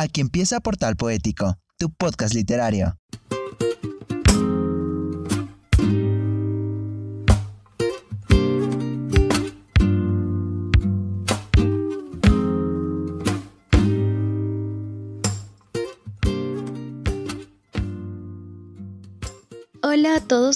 Aquí empieza Portal Poético, tu podcast literario.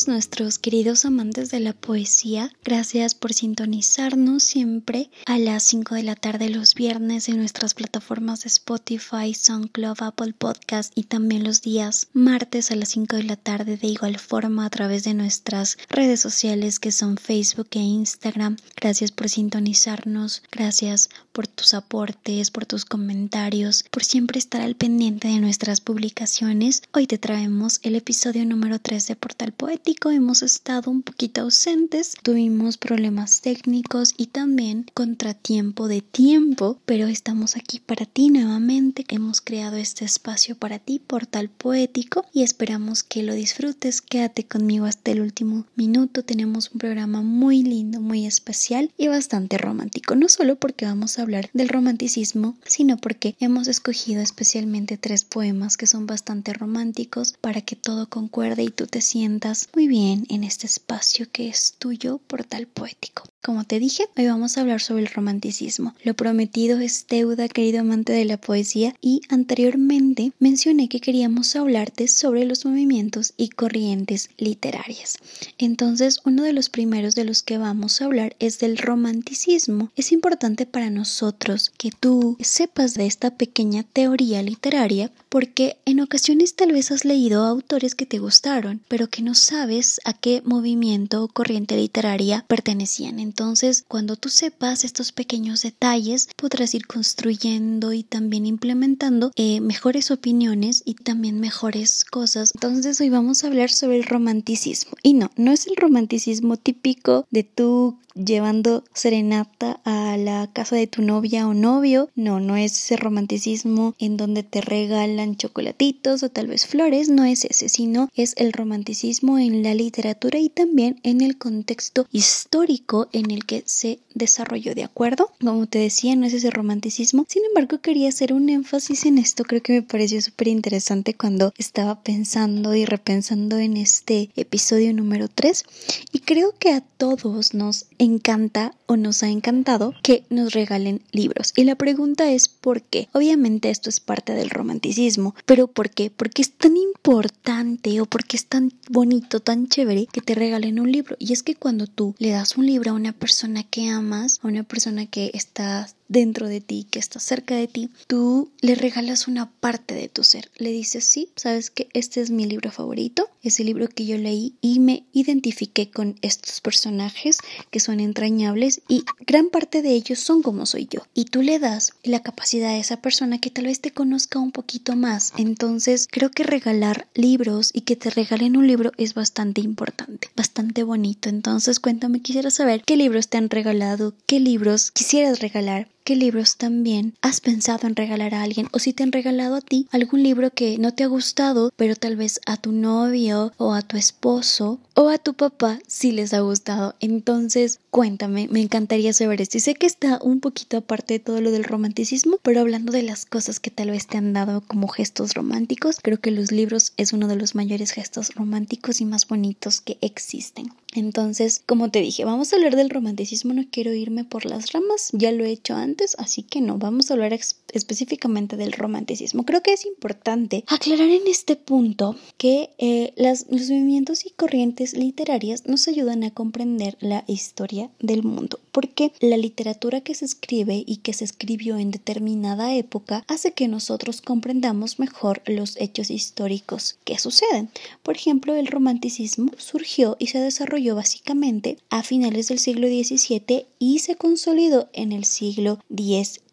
Nuestros queridos amantes de la poesía, gracias por sintonizarnos siempre a las 5 de la tarde los viernes en nuestras plataformas de Spotify, SoundCloud, Apple Podcast y también los días martes a las 5 de la tarde de igual forma a través de nuestras redes sociales que son Facebook e Instagram. Gracias por sintonizarnos, gracias por tus aportes, por tus comentarios, por siempre estar al pendiente de nuestras publicaciones. Hoy te traemos el episodio número 3 de Portal Poético hemos estado un poquito ausentes, tuvimos problemas técnicos y también contratiempo de tiempo, pero estamos aquí para ti nuevamente. Hemos creado este espacio para ti, Portal Poético, y esperamos que lo disfrutes. Quédate conmigo hasta el último minuto. Tenemos un programa muy lindo, muy especial y bastante romántico, no solo porque vamos a hablar del romanticismo, sino porque hemos escogido especialmente tres poemas que son bastante románticos para que todo concuerde y tú te sientas muy bien en este espacio que es tuyo, portal poético. Como te dije, hoy vamos a hablar sobre el romanticismo. Lo prometido es deuda, querido amante de la poesía, y anteriormente mencioné que queríamos hablarte sobre los movimientos y corrientes literarias. Entonces, uno de los primeros de los que vamos a hablar es del romanticismo. Es importante para nosotros que tú sepas de esta pequeña teoría literaria porque en ocasiones tal vez has leído autores que te gustaron, pero que no sabes a qué movimiento o corriente literaria pertenecían. Entonces, cuando tú sepas estos pequeños detalles, podrás ir construyendo y también implementando eh, mejores opiniones y también mejores cosas. Entonces, hoy vamos a hablar sobre el romanticismo. Y no, no es el romanticismo típico de tú llevando serenata a la casa de tu novia o novio. No, no es ese romanticismo en donde te regalan chocolatitos o tal vez flores, no es ese, sino es el romanticismo en la literatura y también en el contexto histórico en el que se desarrolló, ¿de acuerdo? Como te decía, no es ese romanticismo. Sin embargo, quería hacer un énfasis en esto, creo que me pareció súper interesante cuando estaba pensando y repensando en este episodio número 3 y creo que a todos nos encanta o nos ha encantado que nos regalen libros. Y la pregunta es ¿por qué? Obviamente esto es parte del romanticismo, pero ¿por qué? Porque es tan importante o porque es tan bonito, tan chévere que te regalen un libro. Y es que cuando tú le das un libro a una persona que amas, a una persona que está dentro de ti, que está cerca de ti, tú le regalas una parte de tu ser. Le dices, sí, sabes que este es mi libro favorito, es el libro que yo leí y me identifiqué con estos personajes que son entrañables y gran parte de ellos son como soy yo. Y tú le das la capacidad a esa persona que tal vez te conozca un poquito más. Entonces creo que regalar libros y que te regalen un libro es bastante importante, bastante bonito. Entonces cuéntame, quisiera saber qué libros te han regalado, qué libros quisieras regalar qué libros también has pensado en regalar a alguien o si te han regalado a ti algún libro que no te ha gustado, pero tal vez a tu novio o a tu esposo o a tu papá sí les ha gustado. Entonces, cuéntame, me encantaría saber esto. Y sé que está un poquito aparte de todo lo del romanticismo, pero hablando de las cosas que tal vez te han dado como gestos románticos, creo que los libros es uno de los mayores gestos románticos y más bonitos que existen. Entonces, como te dije, vamos a hablar del romanticismo, no quiero irme por las ramas, ya lo he hecho antes, así que no, vamos a hablar específicamente del romanticismo. Creo que es importante aclarar en este punto que eh, los movimientos y corrientes literarias nos ayudan a comprender la historia del mundo, porque la literatura que se escribe y que se escribió en determinada época hace que nosotros comprendamos mejor los hechos históricos que suceden. Por ejemplo, el romanticismo surgió y se desarrolló básicamente a finales del siglo XVII y se consolidó en el siglo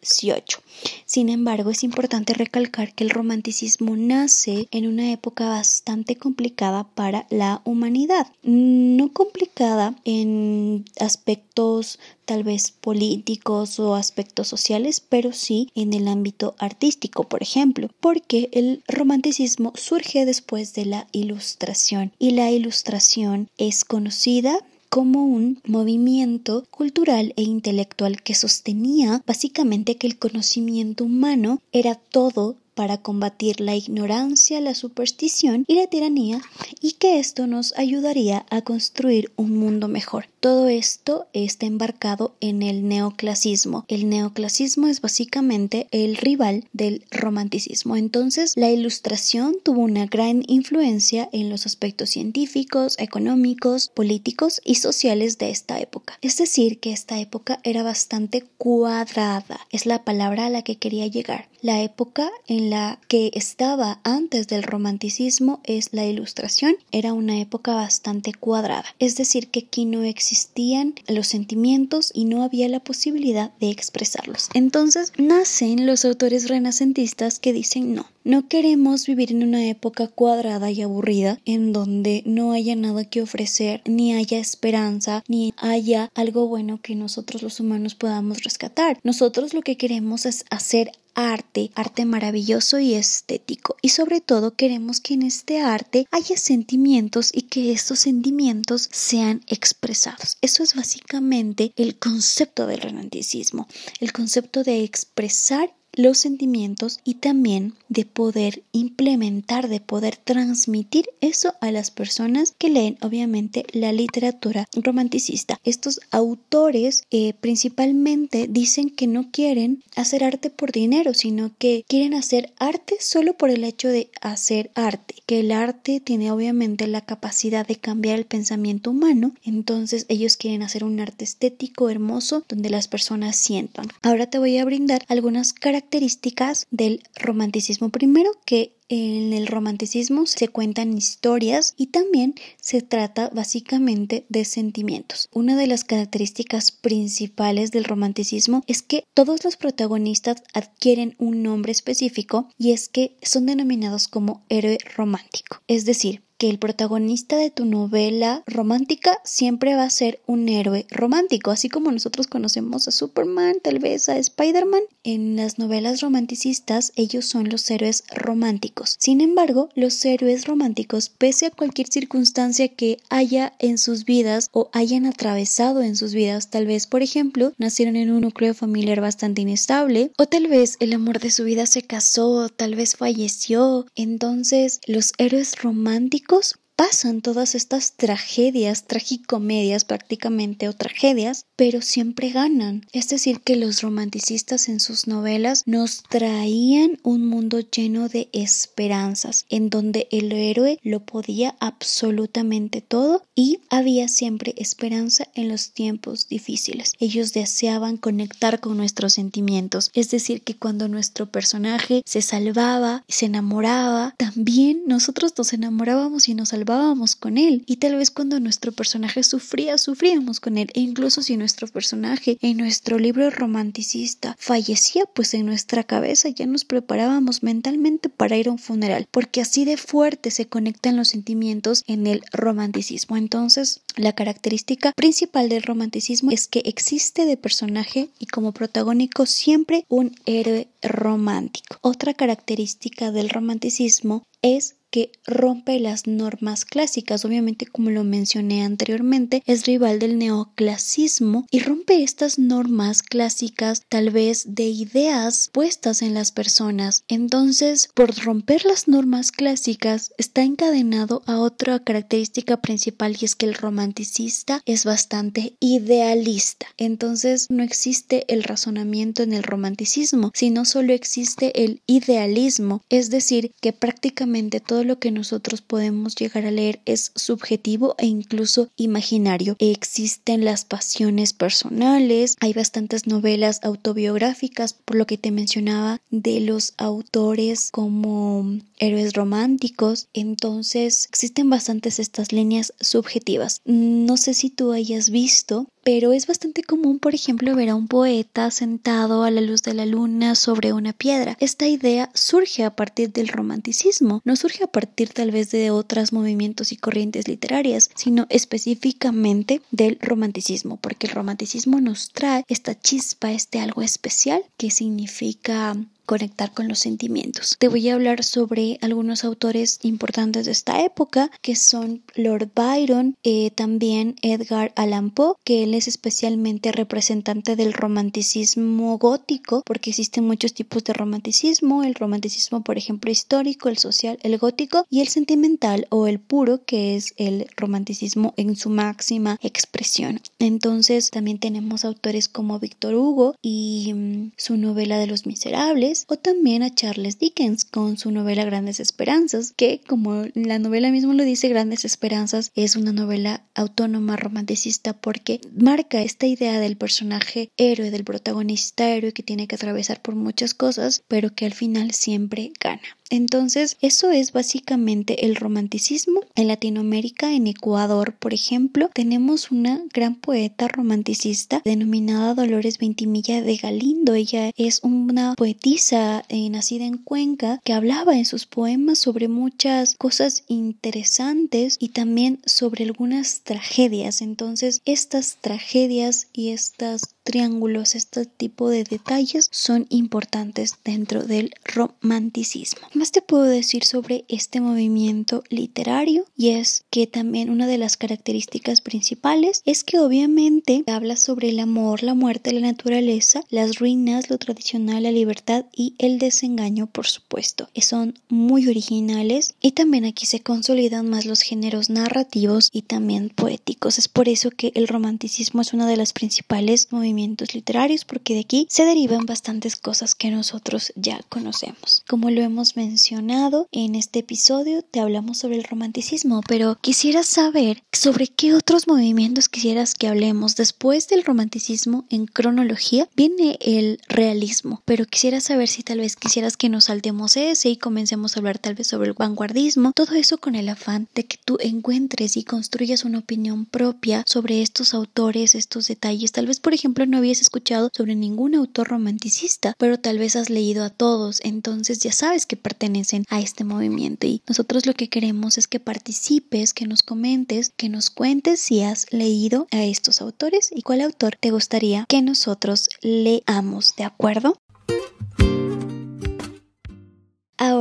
XVIII. Sin embargo, es importante recalcar que el romanticismo nace en una época bastante complicada para la humanidad. No complicada en aspectos tal vez políticos o aspectos sociales, pero sí en el ámbito artístico, por ejemplo, porque el romanticismo surge después de la ilustración y la ilustración es conocida como un movimiento cultural e intelectual que sostenía básicamente que el conocimiento humano era todo para combatir la ignorancia, la superstición y la tiranía y que esto nos ayudaría a construir un mundo mejor. Todo esto está embarcado en el neoclasismo. El neoclasismo es básicamente el rival del romanticismo. Entonces, la ilustración tuvo una gran influencia en los aspectos científicos, económicos, políticos y sociales de esta época. Es decir, que esta época era bastante cuadrada. Es la palabra a la que quería llegar. La época en la que estaba antes del romanticismo es la ilustración. Era una época bastante cuadrada. Es decir, que aquí no existían los sentimientos y no había la posibilidad de expresarlos. Entonces nacen los autores renacentistas que dicen no, no queremos vivir en una época cuadrada y aburrida en donde no haya nada que ofrecer, ni haya esperanza, ni haya algo bueno que nosotros los humanos podamos rescatar. Nosotros lo que queremos es hacer arte, arte maravilloso y estético. Y sobre todo queremos que en este arte haya sentimientos y que estos sentimientos sean expresados. Eso es básicamente el concepto del romanticismo, el concepto de expresar los sentimientos y también de poder implementar, de poder transmitir eso a las personas que leen obviamente la literatura romanticista. Estos autores eh, principalmente dicen que no quieren hacer arte por dinero, sino que quieren hacer arte solo por el hecho de hacer arte, que el arte tiene obviamente la capacidad de cambiar el pensamiento humano, entonces ellos quieren hacer un arte estético, hermoso, donde las personas sientan. Ahora te voy a brindar algunas características características del romanticismo. Primero que en el romanticismo se cuentan historias y también se trata básicamente de sentimientos. Una de las características principales del romanticismo es que todos los protagonistas adquieren un nombre específico y es que son denominados como héroe romántico. Es decir, que el protagonista de tu novela romántica siempre va a ser un héroe romántico, así como nosotros conocemos a Superman, tal vez a Spider-Man. En las novelas romanticistas ellos son los héroes románticos. Sin embargo, los héroes románticos, pese a cualquier circunstancia que haya en sus vidas o hayan atravesado en sus vidas, tal vez, por ejemplo, nacieron en un núcleo familiar bastante inestable, o tal vez el amor de su vida se casó, tal vez falleció, entonces los héroes románticos chicos pasan todas estas tragedias, tragicomedias prácticamente o tragedias, pero siempre ganan. Es decir, que los romanticistas en sus novelas nos traían un mundo lleno de esperanzas, en donde el héroe lo podía absolutamente todo y había siempre esperanza en los tiempos difíciles. Ellos deseaban conectar con nuestros sentimientos, es decir, que cuando nuestro personaje se salvaba, se enamoraba, también nosotros nos enamorábamos y nos salvábamos con él. Y tal vez cuando nuestro personaje sufría, sufríamos con él. E incluso si nuestro personaje en nuestro libro romanticista fallecía, pues en nuestra cabeza ya nos preparábamos mentalmente para ir a un funeral, porque así de fuerte se conectan los sentimientos en el romanticismo. Entonces, la característica principal del romanticismo es que existe de personaje y como protagónico siempre un héroe romántico. Otra característica del romanticismo es que rompe las normas clásicas. Obviamente, como lo mencioné anteriormente, es rival del neoclasismo y rompe estas normas clásicas tal vez de ideas puestas en las personas. Entonces, por romper las normas clásicas, está encadenado a otra característica principal y es que el romanticista es bastante idealista. Entonces, no existe el razonamiento en el romanticismo, sino solo existe el idealismo, es decir, que prácticamente todo lo que nosotros podemos llegar a leer es subjetivo e incluso imaginario. Existen las pasiones personales, hay bastantes novelas autobiográficas, por lo que te mencionaba, de los autores como héroes románticos. Entonces, existen bastantes estas líneas subjetivas. No sé si tú hayas visto pero es bastante común, por ejemplo, ver a un poeta sentado a la luz de la luna sobre una piedra. Esta idea surge a partir del romanticismo, no surge a partir tal vez de otros movimientos y corrientes literarias, sino específicamente del romanticismo, porque el romanticismo nos trae esta chispa, este algo especial que significa conectar con los sentimientos. Te voy a hablar sobre algunos autores importantes de esta época, que son Lord Byron, eh, también Edgar Allan Poe, que él es especialmente representante del romanticismo gótico, porque existen muchos tipos de romanticismo, el romanticismo, por ejemplo, histórico, el social, el gótico y el sentimental o el puro, que es el romanticismo en su máxima expresión. Entonces, también tenemos autores como Víctor Hugo y mm, su novela de los miserables, o también a Charles Dickens con su novela Grandes Esperanzas, que como la novela mismo lo dice, Grandes Esperanzas es una novela autónoma romanticista porque marca esta idea del personaje héroe, del protagonista héroe que tiene que atravesar por muchas cosas, pero que al final siempre gana. Entonces, eso es básicamente el romanticismo. En Latinoamérica, en Ecuador, por ejemplo, tenemos una gran poeta romanticista denominada Dolores Ventimilla de Galindo. Ella es una poetisa eh, nacida en Cuenca que hablaba en sus poemas sobre muchas cosas interesantes y también sobre algunas tragedias. Entonces, estas tragedias y estos triángulos, este tipo de detalles son importantes dentro del romanticismo más te puedo decir sobre este movimiento literario? Y es que también una de las características principales es que obviamente habla sobre el amor, la muerte, la naturaleza, las ruinas, lo tradicional, la libertad y el desengaño, por supuesto. Son muy originales y también aquí se consolidan más los géneros narrativos y también poéticos. Es por eso que el romanticismo es uno de los principales movimientos literarios porque de aquí se derivan bastantes cosas que nosotros ya conocemos. Como lo hemos mencionado, en este episodio te hablamos sobre el romanticismo, pero quisiera saber sobre qué otros movimientos quisieras que hablemos. Después del romanticismo en cronología viene el realismo, pero quisiera saber si tal vez quisieras que nos saltemos ese y comencemos a hablar tal vez sobre el vanguardismo, todo eso con el afán de que tú encuentres y construyas una opinión propia sobre estos autores, estos detalles. Tal vez, por no habías escuchado sobre ningún autor romanticista, pero tal vez has leído a todos, entonces ya sabes que pertenecen a este movimiento y nosotros lo que queremos es que participes, que nos comentes, que nos cuentes si has leído a estos autores y cuál autor te gustaría que nosotros leamos, ¿de acuerdo?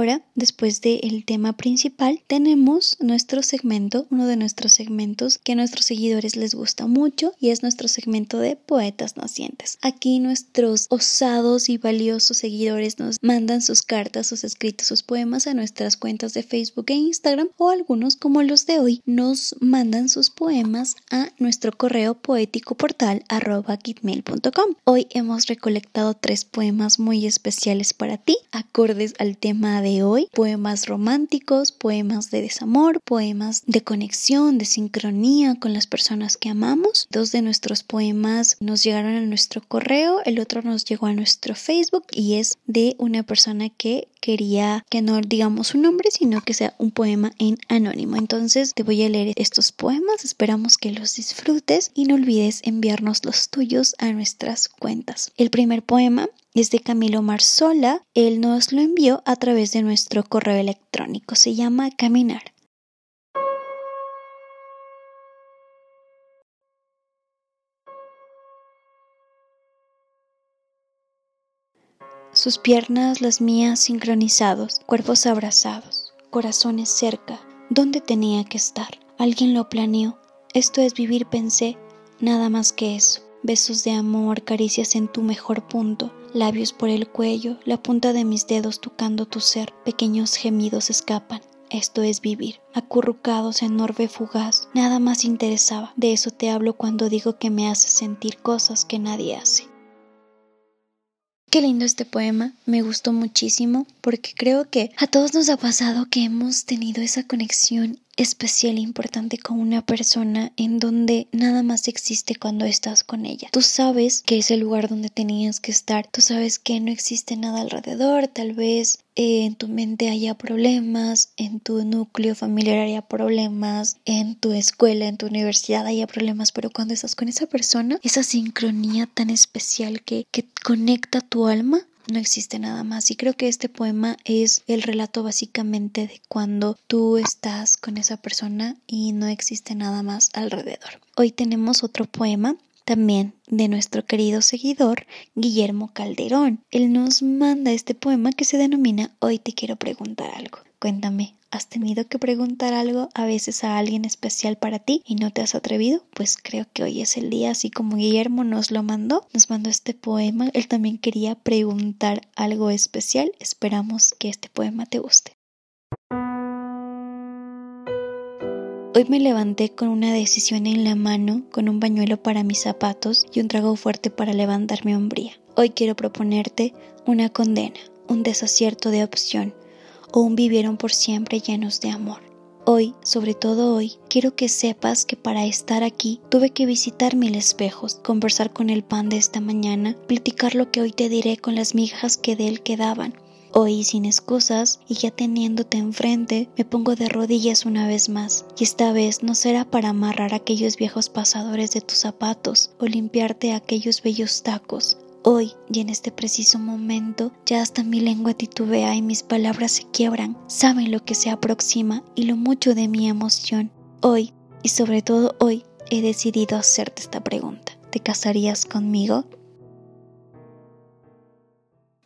Ahora, después del tema principal, tenemos nuestro segmento, uno de nuestros segmentos que a nuestros seguidores les gusta mucho y es nuestro segmento de poetas nacientes. Aquí nuestros osados y valiosos seguidores nos mandan sus cartas, sus escritos, sus poemas a nuestras cuentas de Facebook e Instagram o algunos como los de hoy nos mandan sus poemas a nuestro correo poético portal Hoy hemos recolectado tres poemas muy especiales para ti, acordes al tema de hoy, poemas románticos, poemas de desamor, poemas de conexión, de sincronía con las personas que amamos. Dos de nuestros poemas nos llegaron a nuestro correo, el otro nos llegó a nuestro Facebook y es de una persona que quería que no digamos su nombre, sino que sea un poema en anónimo. Entonces te voy a leer estos poemas, esperamos que los disfrutes y no olvides enviarnos los tuyos a nuestras cuentas. El primer poema es de Camilo Marzola. Él nos lo envió a través de nuestro correo electrónico. Se llama Caminar. Sus piernas, las mías, sincronizados, cuerpos abrazados, corazones cerca. ¿Dónde tenía que estar? Alguien lo planeó. Esto es vivir, pensé, nada más que eso. Besos de amor, caricias en tu mejor punto, labios por el cuello, la punta de mis dedos tocando tu ser, pequeños gemidos escapan. Esto es vivir, acurrucados en orbe fugaz. Nada más interesaba. De eso te hablo cuando digo que me hace sentir cosas que nadie hace. Qué lindo este poema, me gustó muchísimo porque creo que a todos nos ha pasado que hemos tenido esa conexión especial e importante con una persona en donde nada más existe cuando estás con ella. Tú sabes que es el lugar donde tenías que estar, tú sabes que no existe nada alrededor, tal vez eh, en tu mente haya problemas, en tu núcleo familiar haya problemas, en tu escuela, en tu universidad haya problemas, pero cuando estás con esa persona, esa sincronía tan especial que, que conecta tu alma, no existe nada más. Y creo que este poema es el relato básicamente de cuando tú estás con esa persona y no existe nada más alrededor. Hoy tenemos otro poema también de nuestro querido seguidor Guillermo Calderón. Él nos manda este poema que se denomina Hoy te quiero preguntar algo. Cuéntame, ¿has tenido que preguntar algo a veces a alguien especial para ti y no te has atrevido? Pues creo que hoy es el día, así como Guillermo nos lo mandó, nos mandó este poema, él también quería preguntar algo especial. Esperamos que este poema te guste. Hoy me levanté con una decisión en la mano, con un bañuelo para mis zapatos y un trago fuerte para levantar mi hombría. Hoy quiero proponerte una condena, un desacierto de opción, un vivieron por siempre llenos de amor. Hoy, sobre todo hoy, quiero que sepas que para estar aquí tuve que visitar mil espejos, conversar con el pan de esta mañana, platicar lo que hoy te diré con las migas que de él quedaban. Hoy, sin excusas y ya teniéndote enfrente, me pongo de rodillas una vez más, y esta vez no será para amarrar aquellos viejos pasadores de tus zapatos o limpiarte aquellos bellos tacos, Hoy y en este preciso momento ya hasta mi lengua titubea y mis palabras se quiebran, saben lo que se aproxima y lo mucho de mi emoción. Hoy, y sobre todo hoy, he decidido hacerte esta pregunta. ¿Te casarías conmigo?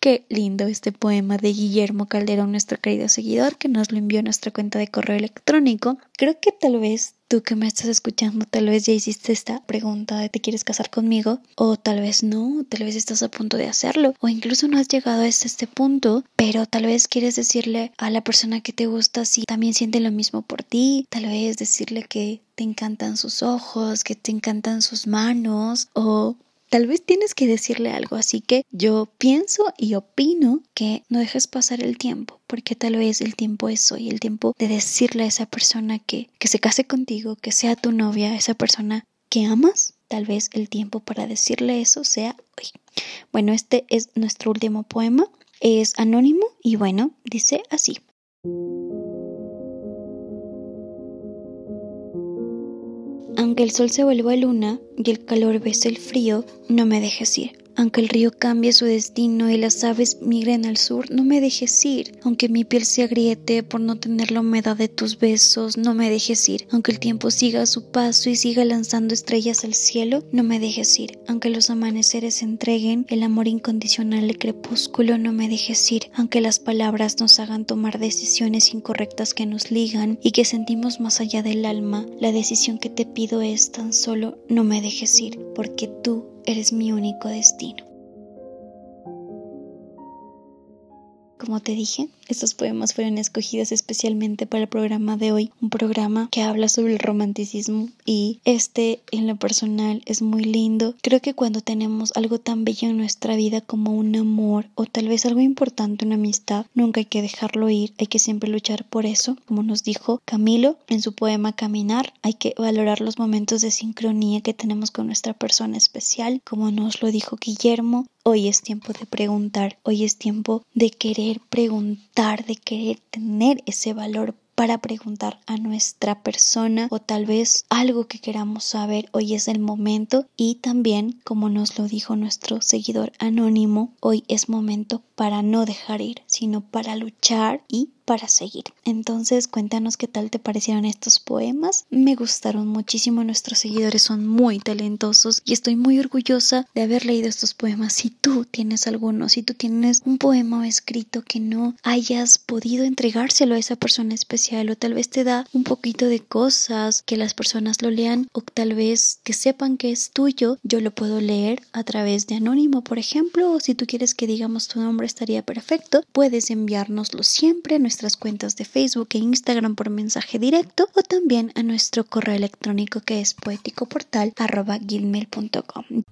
Qué lindo este poema de Guillermo Calderón, nuestro querido seguidor, que nos lo envió a nuestra cuenta de correo electrónico. Creo que tal vez tú que me estás escuchando, tal vez ya hiciste esta pregunta de ¿te quieres casar conmigo? O tal vez no, tal vez estás a punto de hacerlo. O incluso no has llegado a este punto, pero tal vez quieres decirle a la persona que te gusta si también siente lo mismo por ti. Tal vez decirle que te encantan sus ojos, que te encantan sus manos o Tal vez tienes que decirle algo, así que yo pienso y opino que no dejes pasar el tiempo, porque tal vez el tiempo es hoy, el tiempo de decirle a esa persona que, que se case contigo, que sea tu novia, esa persona que amas, tal vez el tiempo para decirle eso sea hoy. Bueno, este es nuestro último poema, es anónimo y bueno, dice así. Aunque el sol se vuelva luna y el calor bese el frío, no me dejes ir. Aunque el río cambie su destino y las aves migren al sur, no me dejes ir. Aunque mi piel se agriete por no tener la humedad de tus besos, no me dejes ir. Aunque el tiempo siga su paso y siga lanzando estrellas al cielo, no me dejes ir. Aunque los amaneceres entreguen el amor incondicional del crepúsculo, no me dejes ir. Aunque las palabras nos hagan tomar decisiones incorrectas que nos ligan y que sentimos más allá del alma, la decisión que te pido es tan solo no me dejes ir, porque tú eres mi único destino. Como te dije, estos poemas fueron escogidos especialmente para el programa de hoy, un programa que habla sobre el romanticismo y este en lo personal es muy lindo. Creo que cuando tenemos algo tan bello en nuestra vida como un amor o tal vez algo importante, una amistad, nunca hay que dejarlo ir, hay que siempre luchar por eso. Como nos dijo Camilo en su poema Caminar, hay que valorar los momentos de sincronía que tenemos con nuestra persona especial, como nos lo dijo Guillermo, Hoy es tiempo de preguntar, hoy es tiempo de querer preguntar, de querer tener ese valor para preguntar a nuestra persona o tal vez algo que queramos saber. Hoy es el momento y también, como nos lo dijo nuestro seguidor anónimo, hoy es momento para no dejar ir, sino para luchar y para seguir. Entonces, cuéntanos qué tal te parecieron estos poemas. Me gustaron muchísimo, nuestros seguidores son muy talentosos y estoy muy orgullosa de haber leído estos poemas. Si tú tienes alguno, si tú tienes un poema escrito que no hayas podido entregárselo a esa persona especial o tal vez te da un poquito de cosas que las personas lo lean o tal vez que sepan que es tuyo, yo lo puedo leer a través de anónimo, por ejemplo, o si tú quieres que digamos tu nombre estaría perfecto, puedes enviárnoslo siempre a nuestras cuentas de Facebook e Instagram por mensaje directo o también a nuestro correo electrónico que es poéticoportal.gmail.com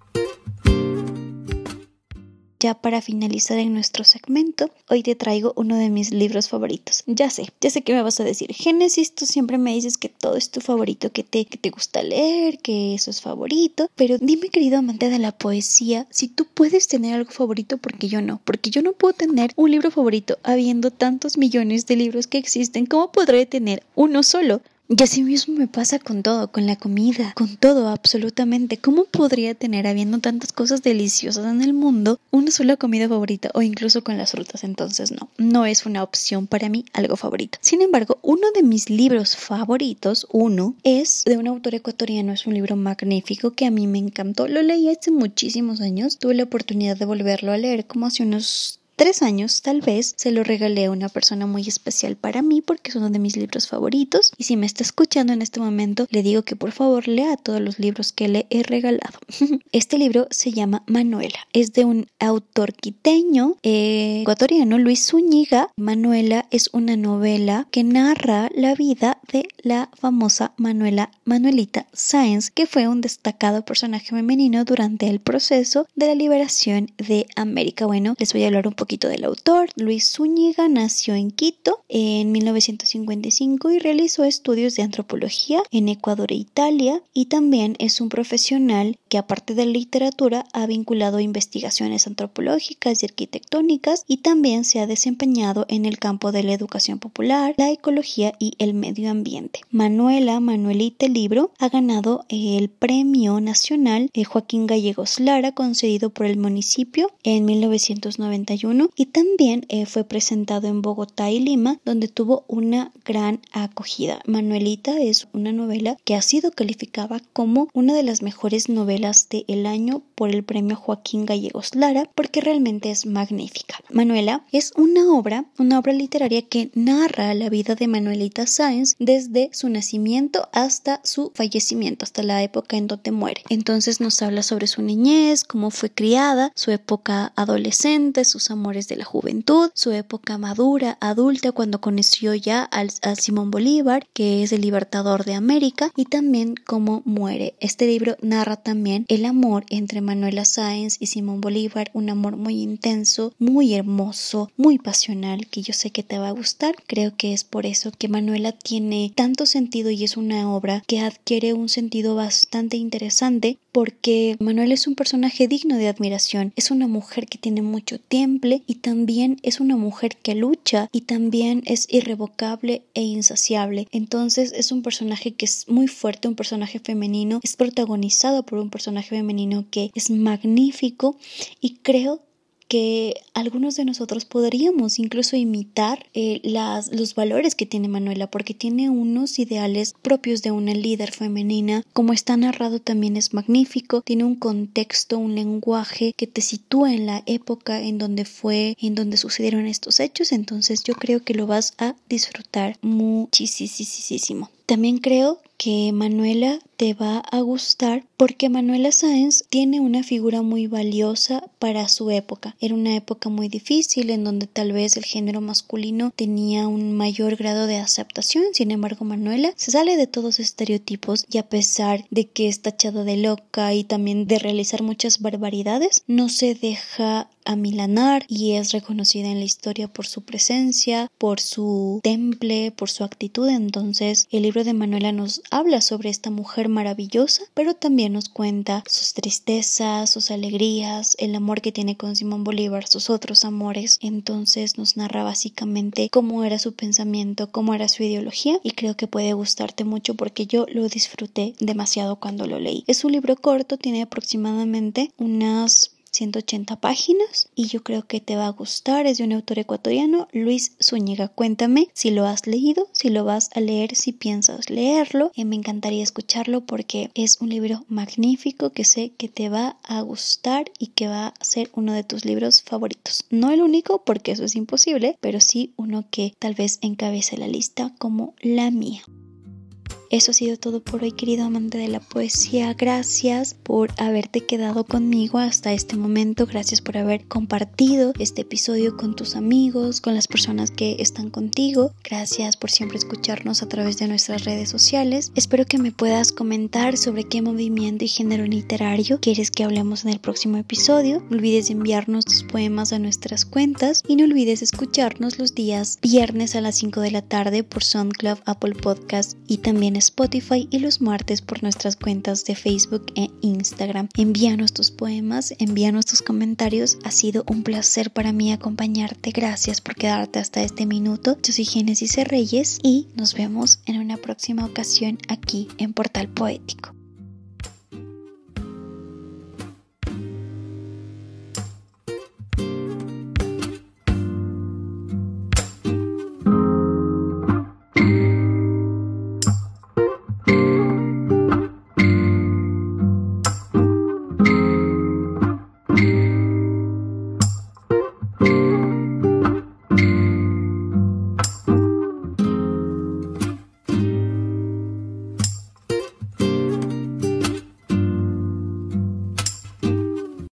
ya para finalizar en nuestro segmento, hoy te traigo uno de mis libros favoritos. Ya sé, ya sé que me vas a decir, Génesis, tú siempre me dices que todo es tu favorito, que te, que te gusta leer, que eso es favorito, pero dime querido amante de la poesía, si tú puedes tener algo favorito porque yo no, porque yo no puedo tener un libro favorito habiendo tantos millones de libros que existen, ¿cómo podré tener uno solo? Y así mismo me pasa con todo, con la comida, con todo, absolutamente. ¿Cómo podría tener, habiendo tantas cosas deliciosas en el mundo, una sola comida favorita o incluso con las frutas? Entonces no, no es una opción para mí algo favorito. Sin embargo, uno de mis libros favoritos, uno, es de un autor ecuatoriano, es un libro magnífico que a mí me encantó. Lo leí hace muchísimos años, tuve la oportunidad de volverlo a leer como hace unos tres años tal vez se lo regalé a una persona muy especial para mí porque es uno de mis libros favoritos y si me está escuchando en este momento le digo que por favor lea todos los libros que le he regalado. Este libro se llama Manuela, es de un autor quiteño eh, ecuatoriano Luis Zúñiga. Manuela es una novela que narra la vida de la famosa Manuela Manuelita Sáenz que fue un destacado personaje femenino durante el proceso de la liberación de América. Bueno, les voy a hablar un poquito del autor. Luis Zúñiga nació en Quito en 1955 y realizó estudios de antropología en Ecuador e Italia y también es un profesional que aparte de literatura ha vinculado investigaciones antropológicas y arquitectónicas y también se ha desempeñado en el campo de la educación popular, la ecología y el medio ambiente. Manuela Manuelita Libro ha ganado el Premio Nacional Joaquín Gallegos Lara concedido por el municipio en 1991 y también eh, fue presentado en Bogotá y Lima donde tuvo una gran acogida. Manuelita es una novela que ha sido calificada como una de las mejores novelas del año por el premio Joaquín Gallegos Lara porque realmente es magnífica. Manuela es una obra, una obra literaria que narra la vida de Manuelita Sáenz desde su nacimiento hasta su fallecimiento, hasta la época en donde muere. Entonces nos habla sobre su niñez, cómo fue criada, su época adolescente, sus amores de la juventud, su época madura, adulta, cuando conoció ya a Simón Bolívar, que es el libertador de América, y también cómo muere. Este libro narra también el amor entre Manuela Sáenz y Simón Bolívar, un amor muy intenso, muy hermoso, muy pasional, que yo sé que te va a gustar. Creo que es por eso que Manuela tiene tanto sentido y es una obra que adquiere un sentido bastante interesante porque Manuela es un personaje digno de admiración, es una mujer que tiene mucho temple y también es una mujer que lucha y también es irrevocable e insaciable. Entonces es un personaje que es muy fuerte, un personaje femenino, es protagonizado por un personaje femenino que es magnífico y creo que algunos de nosotros podríamos incluso imitar eh, las, los valores que tiene Manuela, porque tiene unos ideales propios de una líder femenina. Como está narrado también es magnífico, tiene un contexto, un lenguaje que te sitúa en la época en donde fue, en donde sucedieron estos hechos, entonces yo creo que lo vas a disfrutar muchísimo. También creo que Manuela te va a gustar porque Manuela Sáenz tiene una figura muy valiosa para su época. Era una época muy difícil en donde tal vez el género masculino tenía un mayor grado de aceptación. Sin embargo, Manuela se sale de todos estereotipos y a pesar de que es tachada de loca y también de realizar muchas barbaridades, no se deja amilanar y es reconocida en la historia por su presencia, por su temple, por su actitud. Entonces, el libro de Manuela nos habla sobre esta mujer maravillosa, pero también nos cuenta sus tristezas, sus alegrías, el amor que tiene con Simón Bolívar, sus otros amores. Entonces nos narra básicamente cómo era su pensamiento, cómo era su ideología y creo que puede gustarte mucho porque yo lo disfruté demasiado cuando lo leí. Es un libro corto, tiene aproximadamente unas 180 páginas y yo creo que te va a gustar. Es de un autor ecuatoriano, Luis Zúñiga. Cuéntame si lo has leído, si lo vas a leer, si piensas leerlo. Eh, me encantaría escucharlo porque es un libro magnífico que sé que te va a gustar y que va a ser uno de tus libros favoritos. No el único porque eso es imposible, pero sí uno que tal vez encabece la lista como la mía. Eso ha sido todo por hoy, querido amante de la poesía. Gracias por haberte quedado conmigo hasta este momento. Gracias por haber compartido este episodio con tus amigos, con las personas que están contigo. Gracias por siempre escucharnos a través de nuestras redes sociales. Espero que me puedas comentar sobre qué movimiento y género literario quieres que hablemos en el próximo episodio. No olvides enviarnos tus poemas a nuestras cuentas y no olvides escucharnos los días viernes a las 5 de la tarde por SoundCloud, Apple Podcast y también Spotify y los martes por nuestras cuentas de Facebook e Instagram. Envíanos tus poemas, envíanos tus comentarios. Ha sido un placer para mí acompañarte. Gracias por quedarte hasta este minuto. Yo soy Génesis Reyes y nos vemos en una próxima ocasión aquí en Portal Poético.